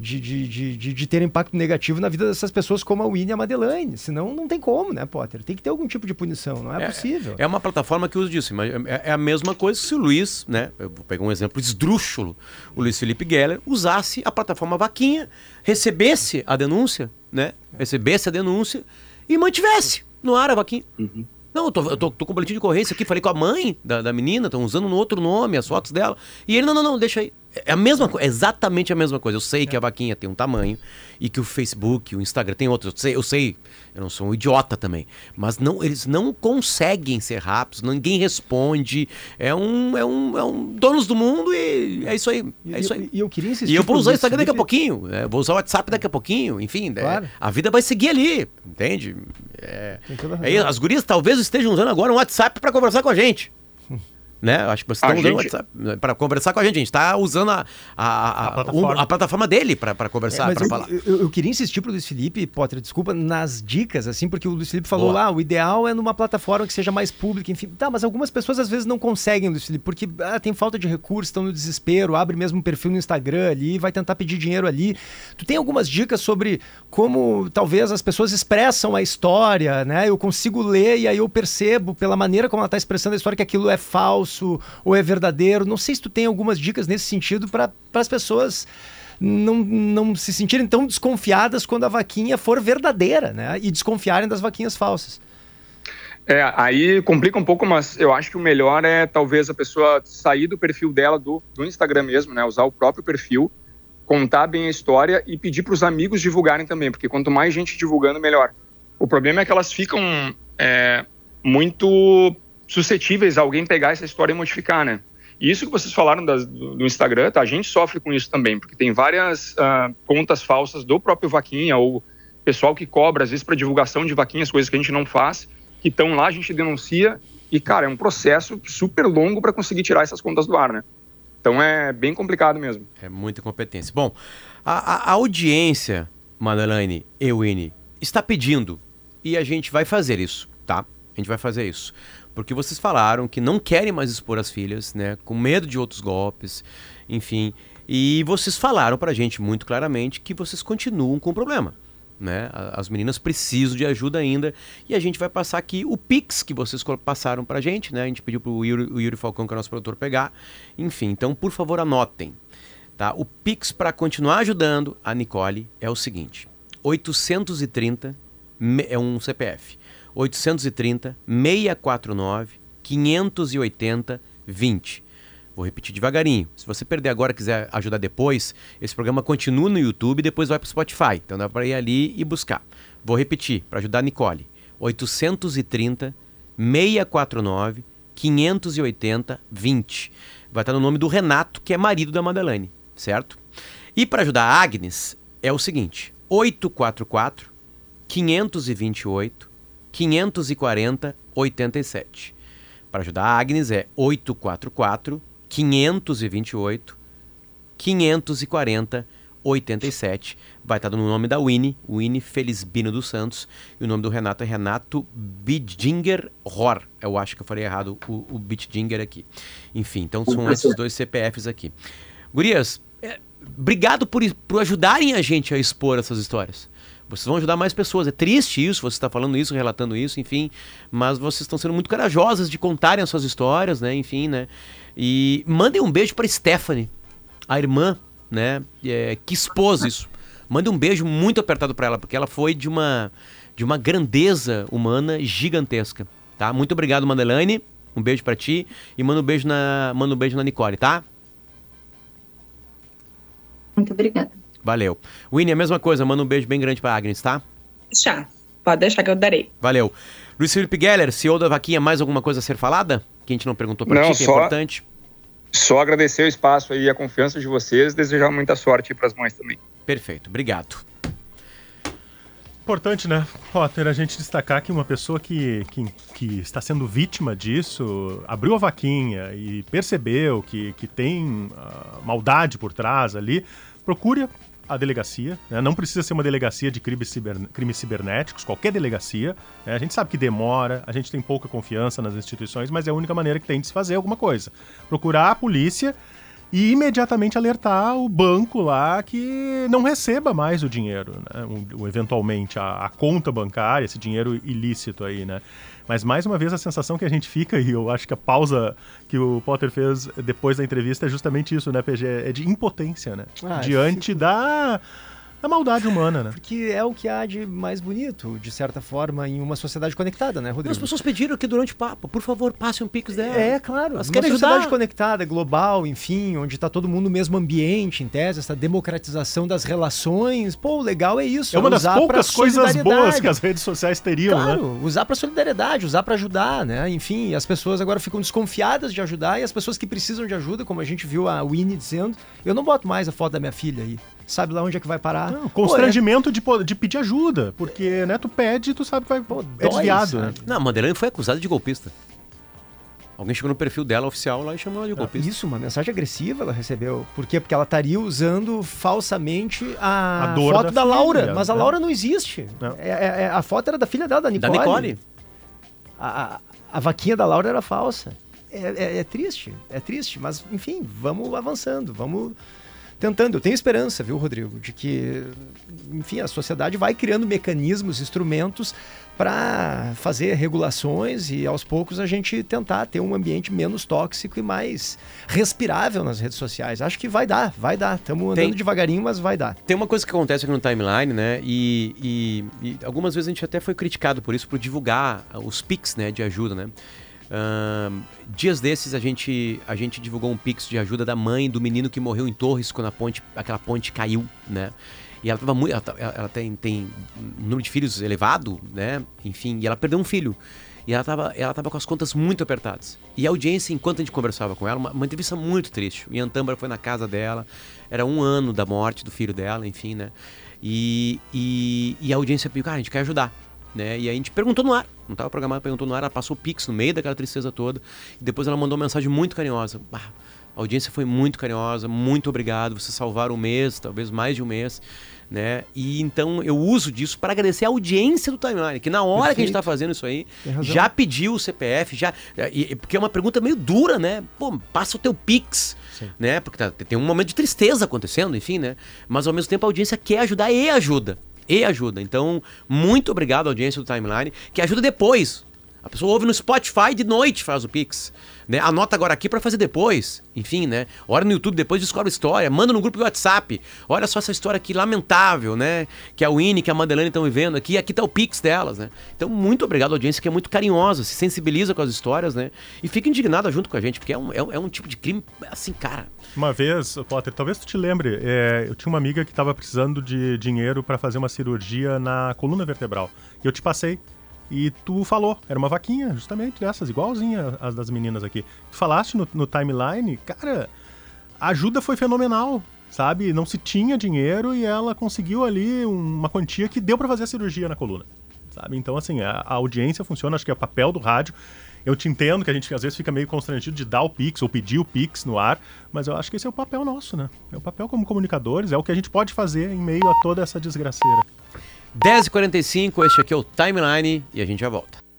de, de, de, de, de ter impacto negativo na vida dessas pessoas como a Winnie e a Madeleine. Senão não tem como, né, Potter? Tem que ter algum tipo de punição, não é, possível. É uma plataforma que usa disso. mas É, é a mesma coisa se o Luiz, né? Eu vou pegar um exemplo esdrúxulo. O Luiz Felipe Geller usasse a plataforma Vaquinha, recebesse a denúncia, né? Recebesse a denúncia e mantivesse no ar a Vaquinha. Não, eu, tô, eu tô, tô com o boletim de ocorrência aqui, falei com a mãe da, da menina, estão usando no outro nome as fotos dela. E ele, não, não, não, deixa aí. É a mesma coisa, exatamente a mesma coisa. Eu sei que a vaquinha tem um tamanho e que o Facebook, o Instagram tem outro. Eu sei, eu sei, eu não sou um idiota também. Mas não, eles não conseguem ser rápidos, ninguém responde. É um, é um, é um donos do mundo e é isso aí. É isso aí. E eu queria insistir. E eu vou usar o Instagram daqui a pouquinho, é, vou usar o WhatsApp daqui a pouquinho, enfim. é, Claro. a vida vai seguir ali, entende? É, é, as gurias talvez estejam usando agora um WhatsApp para conversar com a gente. Né? Acho que vocês A estão usando o gente- WhatsApp para conversar com a gente. A gente está usando a, a, a, A plataforma. o- a plataforma dele para É, conversar, mas para eu, falar. eu- eu queria insistir pro Luiz Felipe, Potter, desculpa, nas dicas, assim, porque o Luiz Felipe falou Boa. lá, o ideal é numa plataforma que seja mais pública, enfim. Tá, mas algumas pessoas às vezes não conseguem, Luiz Felipe, porque ah, tem falta de recursos, estão no desespero, abre mesmo um perfil no Instagram ali, vai tentar pedir dinheiro ali. Tu tem algumas dicas sobre como talvez as pessoas expressam a história, né? Eu consigo ler e aí eu percebo pela maneira como ela está expressando a história que aquilo é falso ou é verdadeiro. Não sei se tu tem algumas dicas nesse sentido para as pessoas não, não se sentirem tão desconfiadas quando a vaquinha for verdadeira, né? E desconfiarem das vaquinhas falsas. É, aí complica um pouco, mas eu acho que o melhor é talvez a pessoa sair do perfil dela do, do Instagram mesmo, né? Usar o próprio perfil, contar bem a história e pedir para os amigos divulgarem também, porque quanto mais gente divulgando, melhor. O problema é que elas ficam é, muito suscetíveis a alguém pegar essa história e modificar, né? E isso que vocês falaram das- do, do Instagram, tá? A gente sofre com isso também, porque tem várias ah, contas falsas do próprio Vaquinha ou pessoal que cobra, às vezes, para divulgação de vaquinhas, coisas que a gente não faz, que estão lá, a gente denuncia, e, cara, é um processo super longo para conseguir tirar essas contas do ar, né? Então é bem complicado mesmo. É muita competência. Bom, a, a- audiência, Madeleine e Winnie, está pedindo e a gente vai fazer isso, tá? A gente vai fazer isso. Porque vocês falaram que não querem mais expor as filhas, né? Com medo de outros golpes, enfim. E vocês falaram pra gente muito claramente que vocês continuam com o problema. Né? As meninas precisam de ajuda ainda e a gente vai passar aqui o Pix que vocês passaram pra gente, né? A gente pediu pro Yuri, o Yuri Falcão, que é o nosso produtor, pegar. Enfim, então, por favor, anotem. Tá? O Pix para continuar ajudando a Nicole é o seguinte: 830 me- é um CPF. 830 649 580 20. Vou repetir devagarinho. Se você perder agora e quiser ajudar depois, esse programa continua no YouTube e depois vai para o Spotify. Então dá para ir ali e buscar. Vou repetir para ajudar a Nicole. 830 649 580 20. Vai estar no nome do Renato, que é marido da Madeleine, certo? E para ajudar a Agnes é o seguinte: 844 528 540 87. Para ajudar a Agnes é 844 528 540 87. Vai estar no nome da Winnie, Winnie Felisbino dos Santos. E o nome do Renato é Renato Bidjinger Ror. Eu acho que eu falei errado o, o Bidjinger aqui. Enfim, então são esses dois CPFs aqui. Gurias, é, obrigado por, por ajudarem a gente a expor essas histórias. Vocês vão ajudar mais pessoas. É triste isso, você está falando isso, relatando isso, enfim. Mas vocês estão sendo muito corajosas de contarem as suas histórias, né? Enfim, né? E mandem um beijo para Stephanie, a irmã, né? é, que expôs isso. Mande um beijo muito apertado para ela, porque ela foi de uma, de uma grandeza humana gigantesca, tá? Muito obrigado, Madeleine. Um beijo para ti e manda um beijo na, manda um beijo na Nicole, tá? Muito obrigada. Valeu. Winnie, a mesma coisa, manda um beijo bem grande pra Agnes, tá? Já. Pode deixar que eu darei. Valeu. Luiz Felipe Geller, CEO da Vaquinha, mais alguma coisa a ser falada? Que a gente não perguntou pra Não, ti, que é só- importante. Só agradecer o espaço aí, a confiança de vocês, desejar muita sorte para as mães também. Perfeito, obrigado. Importante, né, Potter, a gente destacar que uma pessoa que, que, que está sendo vítima disso abriu a vaquinha e percebeu que, que tem ah, maldade por trás ali, procure a delegacia. né, Não precisa ser uma delegacia de crimes, crimes cibernéticos, qualquer delegacia. né, A gente sabe que demora, a gente tem pouca confiança nas instituições, mas é a única maneira que tem de se fazer alguma coisa. Procurar a polícia e imediatamente alertar o banco lá que não receba mais o dinheiro, né? O- eventualmente a, a conta bancária, esse dinheiro ilícito aí, né? Mas mais uma vez a sensação que a gente fica, e eu acho que a pausa que o Potter fez depois da entrevista é justamente isso, né, PG? É de impotência, né? Ah, Diante da a maldade humana, né? Porque é o que há de mais bonito, de certa forma, em uma sociedade conectada, né, Rodrigo? As pessoas pediram aqui durante o papo, por favor, passe um pix dela. É, claro. Elas uma querem sociedade ajudar. conectada, global, enfim, onde está todo mundo no mesmo ambiente, em tese, essa democratização das relações. Pô, o legal é isso. É uma das usar pra poucas coisas boas solidariedade. que as redes sociais teriam, né? Claro, usar para solidariedade, usar para ajudar, né? Enfim, as pessoas agora ficam desconfiadas de ajudar e as pessoas que precisam de ajuda, como a gente viu a Winnie dizendo, eu não boto mais a foto da minha filha aí. Sabe lá onde é que vai parar? Não, Pô, é- constrangimento de, de pedir ajuda, porque, né, tu pede e tu sabe que vai, é dói, desviado, né? Não, a Madeleine foi acusada de golpista. Alguém chegou no perfil dela oficial lá e chamou ela de golpista. Isso, uma mensagem agressiva ela recebeu. Por quê? Porque ela estaria usando falsamente a, A dor foto da da, Laura. filha, Mas a né? Laura não existe. Não. É- é- é- a foto era da filha dela, da Da Nicole. Nicole. A, a- a vaquinha da Laura era falsa. É, é- é triste, é triste. Mas, enfim, vamos avançando, vamos tentando. Eu tenho esperança, viu, Rodrigo, de que, enfim, a sociedade vai criando mecanismos, instrumentos para fazer regulações e aos poucos a gente tentar ter um ambiente menos tóxico e mais respirável nas redes sociais. Acho que vai dar, vai dar. Estamos andando devagarinho, mas vai dar. Tem uma coisa que acontece aqui no timeline, né? E, e- e algumas vezes a gente até foi criticado por isso, por divulgar os Pix, né? De ajuda, né? Dias desses a gente, a gente divulgou um Pix de ajuda da mãe do menino que morreu em Torres quando a ponte, aquela ponte caiu, né? E ela tava muito. Ela, ela tem, tem um número de filhos elevado, né? Enfim, e ela perdeu um filho. E ela tava, ela tava com as contas muito apertadas. E a audiência, enquanto a gente conversava com ela, uma, uma entrevista muito triste. O Ian foi na casa dela, era um ano da morte do filho dela, enfim, né? E, e, e a audiência pediu, cara, a gente quer ajudar. Né? E aí a gente perguntou no ar, não estava programado, perguntou no ar, ela passou o Pix no meio daquela tristeza toda. E depois ela mandou uma mensagem muito carinhosa. Ah, a audiência foi muito carinhosa, muito obrigado, vocês salvaram um mês, talvez mais de um mês. Né? E então eu uso disso para agradecer a audiência do timeline, que na hora que a gente Perfeito. está fazendo isso aí, já pediu o CPF, já. e- porque é uma pergunta meio dura, né? Pô, passa o teu Pix, né? Porque tá- tem um momento de tristeza acontecendo, enfim, né? Mas ao mesmo tempo a audiência quer ajudar e ajuda. E ajuda. Então, muito obrigado à audiência do timeline, que ajuda depois. A pessoa ouve no Spotify de noite, faz o Pix. Né? Anota agora aqui pra fazer depois. Enfim, né? Olha no YouTube, depois descobre a história. Manda no grupo do WhatsApp. Olha só essa história aqui lamentável, né? Que a Winnie, que a Madeleine estão vivendo aqui. Aqui tá o Pix delas, né? Então, muito obrigado à audiência, que é muito carinhosa, se sensibiliza com as histórias, né? E fica indignada junto com a gente, porque é um, é é um tipo de crime, assim, cara. Uma vez, Potter, talvez tu te lembre, é, eu tinha uma amiga que estava precisando de dinheiro para fazer uma cirurgia na coluna vertebral. E eu te passei. E tu falou, era uma vaquinha, justamente dessas, igualzinha às das meninas aqui. Tu falaste no, no timeline, cara, a ajuda foi fenomenal, sabe? Não se tinha dinheiro e ela conseguiu ali uma quantia que deu para fazer a cirurgia na coluna, sabe? Então, assim, a, a audiência funciona, acho que é o papel do rádio. Eu te entendo que a gente às vezes fica meio constrangido de dar o Pix ou pedir o Pix no ar, mas eu acho que esse é o papel nosso, né? É o papel como comunicadores, é o que a gente pode fazer em meio a toda essa desgraceira. 10h45, este aqui é o Timeline e a gente já volta.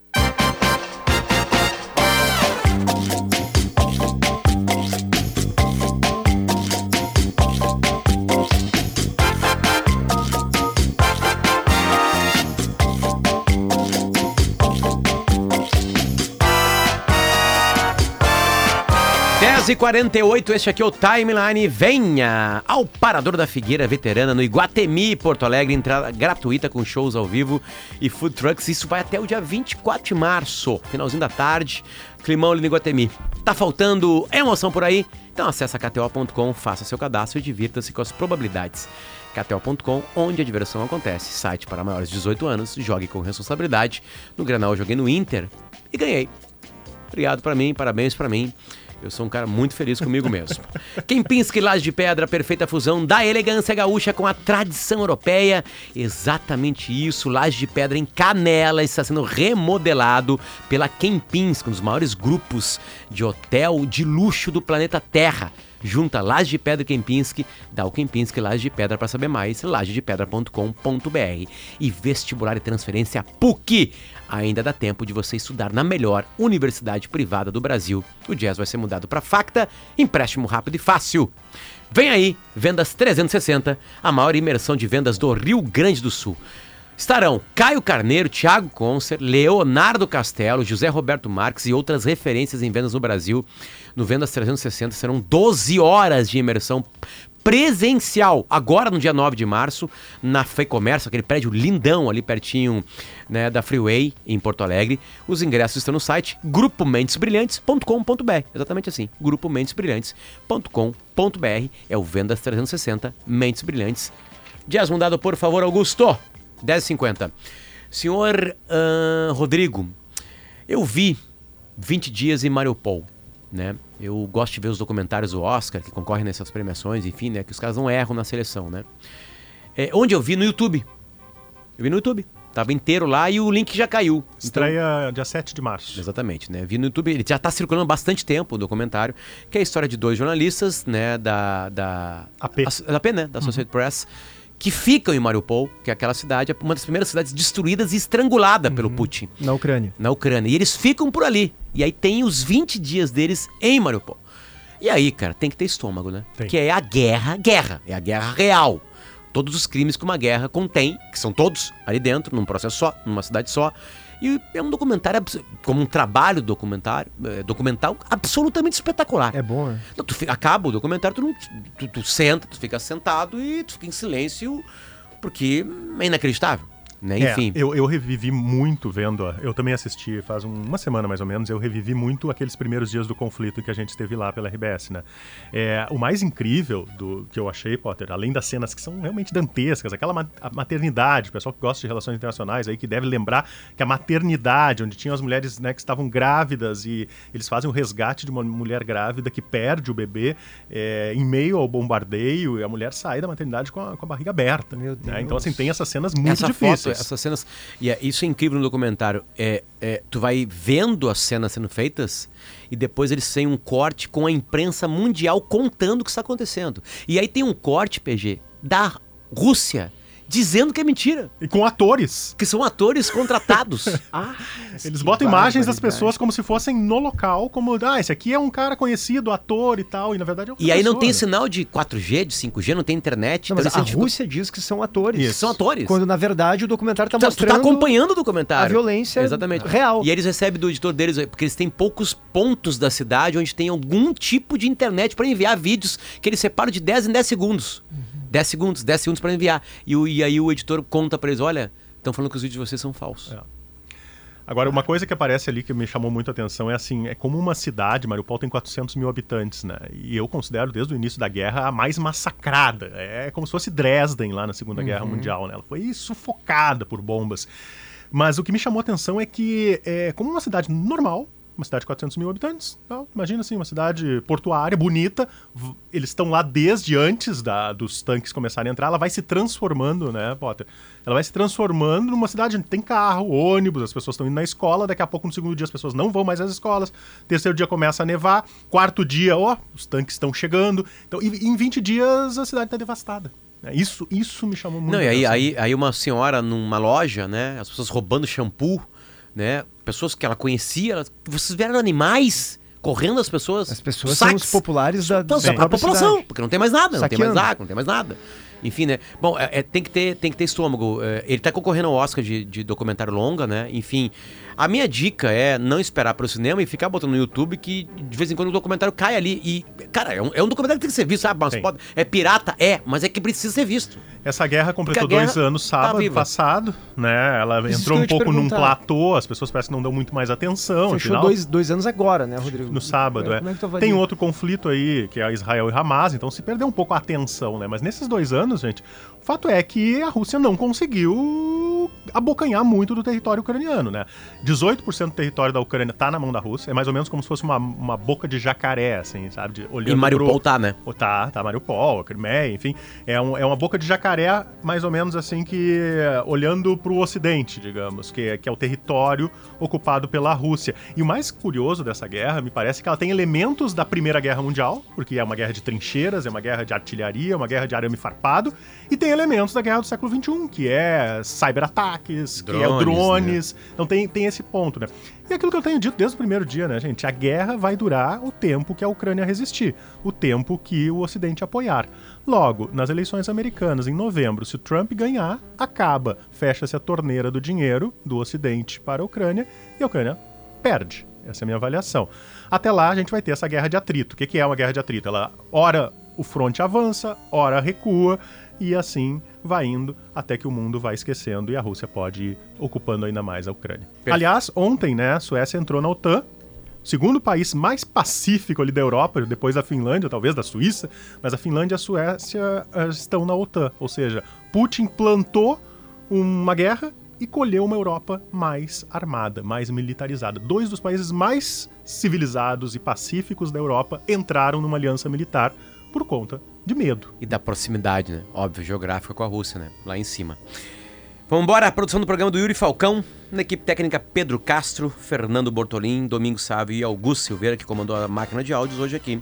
Dez e 48 este aqui é o Timeline. Venha ao Parador da Figueira Veterana no Iguatemi, Porto Alegre. Entrada gratuita com shows ao vivo e food trucks. Isso vai até o dia 24 de março, finalzinho da tarde. Climão ali no Iguatemi. Tá faltando emoção por aí? Então acessa kto.com, faça seu cadastro e divirta-se com as probabilidades. KTO.com, onde a diversão acontece. Site para maiores de 18 anos. Jogue com responsabilidade. No Granal eu joguei no Inter e ganhei. Obrigado pra mim, parabéns pra mim. Eu sou um cara muito feliz comigo mesmo. Kempinski Laje de Pedra, perfeita fusão da elegância gaúcha com a tradição europeia. Exatamente isso, Laje de Pedra em Canela está sendo remodelado pela Kempinski, um dos maiores grupos de hotel de luxo do planeta Terra. Junta Laje de Pedra Kempinski, dá o Kempinski Laje de Pedra para saber mais, lajedepedra.com.br. E vestibular e transferência PUC. Ainda dá tempo de você estudar na melhor universidade privada do Brasil. O Jazz vai ser mudado para Facta, empréstimo rápido e fácil. Vem aí, Vendas 360, a maior imersão de vendas do Rio Grande do Sul. Estarão Caio Carneiro, Thiago Concer, Leonardo Castelo, José Roberto Marques e outras referências em vendas no Brasil. No Vendas 360 serão 12 horas de imersão presencial, agora no dia 9 de março, na Comércio, aquele prédio lindão ali pertinho né, da Freeway, em Porto Alegre. Os ingressos estão no site grupomentesbrilhantes.com.br. Exatamente assim, grupomentesbrilhantes.com.br. É o Vendas 360 Mentes Brilhantes. Dias mudado, por favor, Augusto. 10h50. Senhor uh, Rodrigo, eu vi 20 dias em Mariupol, né? Eu gosto de ver os documentários do Oscar, que concorrem nessas premiações, enfim, né? Que os caras não erram na seleção, né? É, onde eu vi? No YouTube. Eu vi no YouTube. Tava inteiro lá e o link já caiu. Então Estreia então, dia 7 de março. Exatamente, né? Vi no YouTube, ele já tá circulando há bastante tempo o documentário, que é a história de dois jornalistas, né, da... da AP. A, AP, né? Da Associated uhum. Press, que ficam em Mariupol, que é aquela cidade, uma das primeiras cidades destruídas e estrangulada uhum. pelo Putin. Na Ucrânia. Na Ucrânia. E eles ficam por ali. E aí tem os 20 dias deles em Mariupol. E aí, cara, tem que ter estômago, né? Tem. Que é a guerra, guerra. É a guerra real. Todos os crimes que uma guerra contém, que são todos ali dentro, num processo só, numa cidade só. E é um documentário, como um trabalho documentário, é, documental absolutamente espetacular. É bom, né? Então, tu acaba o documentário, tu, não, tu, tu senta, tu fica sentado e tu fica em silêncio, porque é inacreditável. Né? É, Enfim. Eu, eu revivi muito vendo. Eu também assisti faz um, uma semana mais ou menos. Eu revivi muito aqueles primeiros dias do conflito que a gente esteve lá pela RBS, né? É, o mais incrível do que eu achei, Potter, além das cenas que são realmente dantescas, aquela ma maternidade, o pessoal que gosta de relações internacionais aí que deve lembrar que a maternidade, onde tinham as mulheres né, que estavam grávidas e eles fazem o resgate de uma mulher grávida que perde o bebê é, em meio ao bombardeio e a mulher sai da maternidade com a, com a barriga aberta. Né? Então, assim, tem essas cenas muito Essa difíceis. Essas cenas. E é, isso é incrível no documentário. É, é, tu vai vendo as cenas sendo feitas e depois eles têm um corte com a imprensa mundial contando o que está acontecendo. E aí tem um corte, PG, da Rússia dizendo que é mentira. E com atores. Que são atores contratados. ah, Eles botam imagens das pessoas como se fossem no local, como, ah, esse aqui é um cara conhecido, ator e tal, e na verdade é E aí não tem sinal de 4G, de 5G, não tem internet. Não, então mas a Rússia diz que são atores. Isso. São atores. Quando na verdade o documentário está mostrando... Tu tá acompanhando o documentário. A violência Exatamente. real. E eles recebem do editor deles, porque eles têm poucos pontos da cidade onde tem algum tipo de internet para enviar vídeos que eles separam de 10 em 10 segundos. Uhum. 10 segundos, 10 segundos para enviar. E, o, e aí o editor conta para eles: olha, estão falando que os vídeos de vocês são falsos. É. Agora, uma coisa que aparece ali que me chamou muito a atenção é assim, é como uma cidade, Mariupol tem 400 mil habitantes, né? E eu considero, desde o início da guerra, a mais massacrada. É como se fosse Dresden lá na Segunda uhum. Guerra Mundial, né? Ela foi sufocada por bombas. Mas o que me chamou a atenção é que, é, como uma cidade normal, uma cidade de 400 mil habitantes. Tá? Imagina assim, uma cidade portuária, bonita. Eles estão lá desde antes da, dos tanques começarem a entrar. Ela vai se transformando, né, Potter? Ela vai se transformando numa cidade onde tem carro, ônibus, as pessoas estão indo na escola. Daqui a pouco, no segundo dia, as pessoas não vão mais às escolas. Terceiro dia começa a nevar. Quarto dia, ó, os tanques estão chegando. Então, em 20 dias, a cidade está devastada. É, isso, isso me chamou muito. Não, e aí, aí, aí uma senhora numa loja, né? As pessoas roubando shampoo né? Pessoas que ela conhecia, ela, vocês vieram animais correndo as pessoas. As pessoas são os populares da, da, da população, cidade. porque não tem mais nada, Saqueando. não tem mais água, não tem mais nada. Enfim, né? Bom, é, é, tem, que ter, tem que ter estômago. É, ele está concorrendo ao Oscar de, de, documentário longa, né? Enfim, a minha dica é não esperar para o cinema e ficar botando no YouTube que de vez em quando o documentário cai ali. E, cara, é um, é um documentário que tem que ser visto, sabe? Mas pode, é pirata? É, mas é que precisa ser visto. Essa guerra completou guerra dois anos tá sábado tá passado, né? Ela Isso entrou um pouco num platô, as pessoas parecem que não dão muito mais atenção. Fechou dois, dois anos agora, né, Rodrigo? No sábado, é. é. é Tem outro conflito aí, que é Israel e Hamas, então se perdeu um pouco a atenção, né? Mas nesses dois anos, gente, fato é que a Rússia não conseguiu abocanhar muito do território ucraniano, né? 18% do território da Ucrânia tá na mão da Rússia, é mais ou menos como se fosse uma, uma boca de jacaré, assim, sabe? De, olhando e Mariupol pro... tá, né? Tá, tá Mariupol, Crimeia, enfim. É, um, é uma boca de jacaré mais ou menos assim que olhando para o ocidente, digamos, que, que é o território ocupado pela Rússia. E o mais curioso dessa guerra, me parece que ela tem elementos da Primeira Guerra Mundial, porque é uma guerra de trincheiras, é uma guerra de artilharia, é uma guerra de arame farpado, e tem elementos da guerra do século XXI, que é cyberataques, que é drones. Né? Então tem, tem esse ponto, né? E aquilo que eu tenho dito desde o primeiro dia, né, gente? A guerra vai durar o tempo que a Ucrânia resistir, o tempo que o Ocidente apoiar. Logo, nas eleições americanas, em novembro, se o Trump ganhar, acaba, fecha-se a torneira do dinheiro do Ocidente para a Ucrânia e a Ucrânia perde. Essa é a minha avaliação. Até lá, a gente vai ter essa guerra de atrito. O que é uma guerra de atrito? Ela, ora, o fronte avança, ora recua, e assim vai indo até que o mundo vai esquecendo e a Rússia pode ir ocupando ainda mais a Ucrânia. Perfeito. Aliás, ontem, né, a Suécia entrou na OTAN, segundo país mais pacífico ali da Europa, depois da Finlândia, talvez da Suíça, mas a Finlândia e a Suécia eh, estão na OTAN, ou seja, Putin plantou uma guerra e colheu uma Europa mais armada, mais militarizada. Dois dos países mais civilizados e pacíficos da Europa entraram numa aliança militar por conta de medo. E da proximidade, né? Óbvio, geográfica com a Rússia, né? Lá em cima. Vamos embora, a produção do programa do Yuri Falcão, na equipe técnica Pedro Castro, Fernando Bortolim, Domingos Sávio e Augusto Silveira, que comandou a máquina de áudios hoje aqui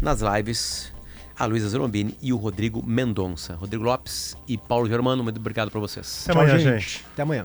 nas lives, a Luísa Zerombini e o Rodrigo Mendonça. Rodrigo Lopes e Paulo Germano, muito obrigado para vocês. Até amanhã, gente. Até amanhã.